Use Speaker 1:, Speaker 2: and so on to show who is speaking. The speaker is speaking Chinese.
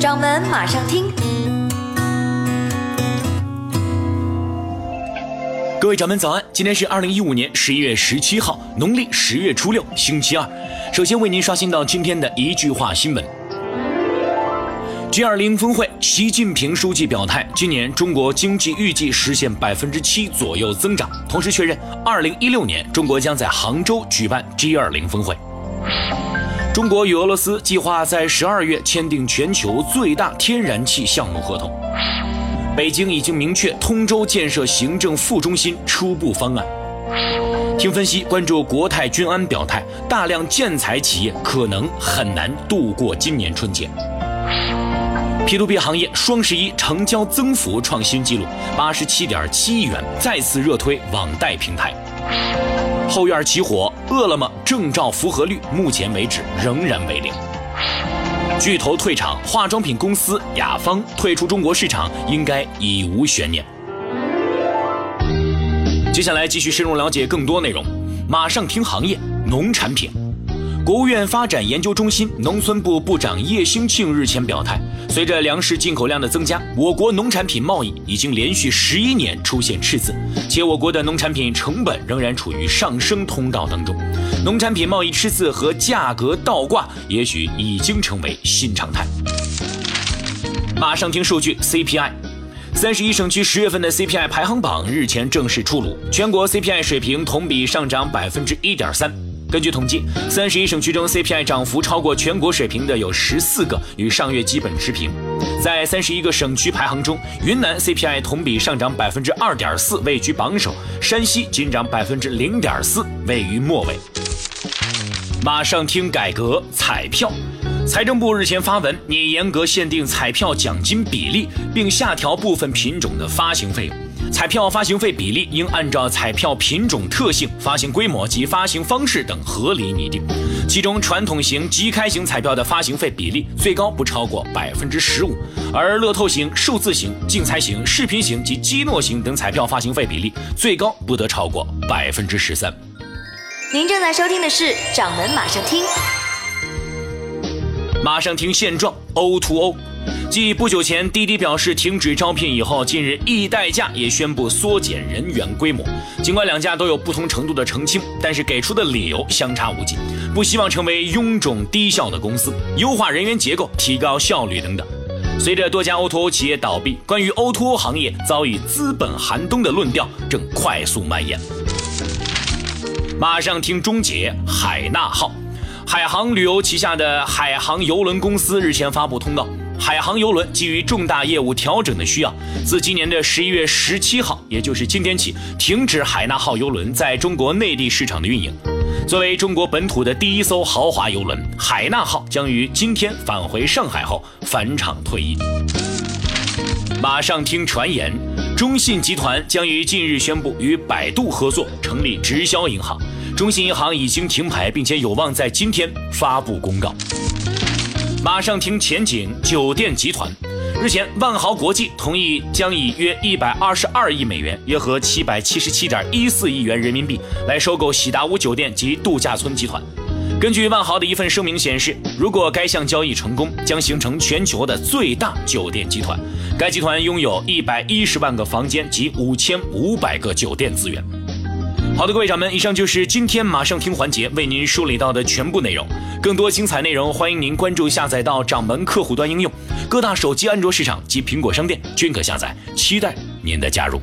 Speaker 1: 掌门马上听，
Speaker 2: 各位掌门早安，今天是二零一五年十一月十七号，农历十月初六，星期二。首先为您刷新到今天的一句话新闻。G 二零峰会，习近平书记表态，今年中国经济预计实现百分之七左右增长，同时确认二零一六年中国将在杭州举办 G 二零峰会。中国与俄罗斯计划在十二月签订全球最大天然气项目合同。北京已经明确通州建设行政副中心初步方案。听分析，关注国泰君安表态，大量建材企业可能很难度过今年春节。P2P 行业双十一成交增幅创新纪录，八十七点七亿元，再次热推网贷平台。后院起火，饿了么证照符合率目前为止仍然为零。巨头退场，化妆品公司雅芳退出中国市场应该已无悬念。接下来继续深入了解更多内容，马上听行业，农产品。国务院发展研究中心农村部部长叶兴庆日前表态，随着粮食进口量的增加，我国农产品贸易已经连续十一年出现赤字，且我国的农产品成本仍然处于上升通道当中，农产品贸易赤字和价格倒挂也许已经成为新常态。马上听数据，CPI，三十一省区十月份的 CPI 排行榜日前正式出炉，全国 CPI 水平同比上涨百分之一点三。根据统计，三十一省区中 CPI 涨幅超过全国水平的有十四个，与上月基本持平。在三十一个省区排行中，云南 CPI 同比上涨百分之二点四，位居榜首；山西仅涨百分之零点四，位于末尾。马上听改革彩票，财政部日前发文拟严格限定彩票奖金比例，并下调部分品种的发行费用。彩票发行费比例应按照彩票品种特性、发行规模及发行方式等合理拟定。其中，传统型即开型彩票的发行费比例最高不超过百分之十五，而乐透型、数字型、竞猜型、视频型及基诺型等彩票发行费比例最高不得超过百分之十三。
Speaker 1: 您正在收听的是《掌门马上听》，
Speaker 2: 马上听现状，O to O。继不久前滴滴表示停止招聘以后，近日易代驾也宣布缩减人员规模。尽管两家都有不同程度的澄清，但是给出的理由相差无几，不希望成为臃肿低效的公司，优化人员结构，提高效率等等。随着多家 O2O 企业倒闭，关于 O2O 行业遭遇资本寒冬的论调正快速蔓延。马上听终结海纳号，海航旅游旗下的海航邮轮公司日前发布通告。海航邮轮基于重大业务调整的需要，自今年的十一月十七号，也就是今天起，停止海纳号邮轮在中国内地市场的运营。作为中国本土的第一艘豪华邮轮，海纳号将于今天返回上海后返厂退役。马上听传言，中信集团将于近日宣布与百度合作成立直销银行，中信银行已经停牌，并且有望在今天发布公告。马上听前景酒店集团，日前万豪国际同意将以约一百二十二亿美元，约合七百七十七点一四亿元人民币来收购喜达屋酒店及度假村集团。根据万豪的一份声明显示，如果该项交易成功，将形成全球的最大酒店集团。该集团拥有一百一十万个房间及五千五百个酒店资源。好的，各位掌门，以上就是今天马上听环节为您梳理到的全部内容。更多精彩内容，欢迎您关注下载到掌门客户端应用，各大手机安卓市场及苹果商店均可下载。期待您的加入。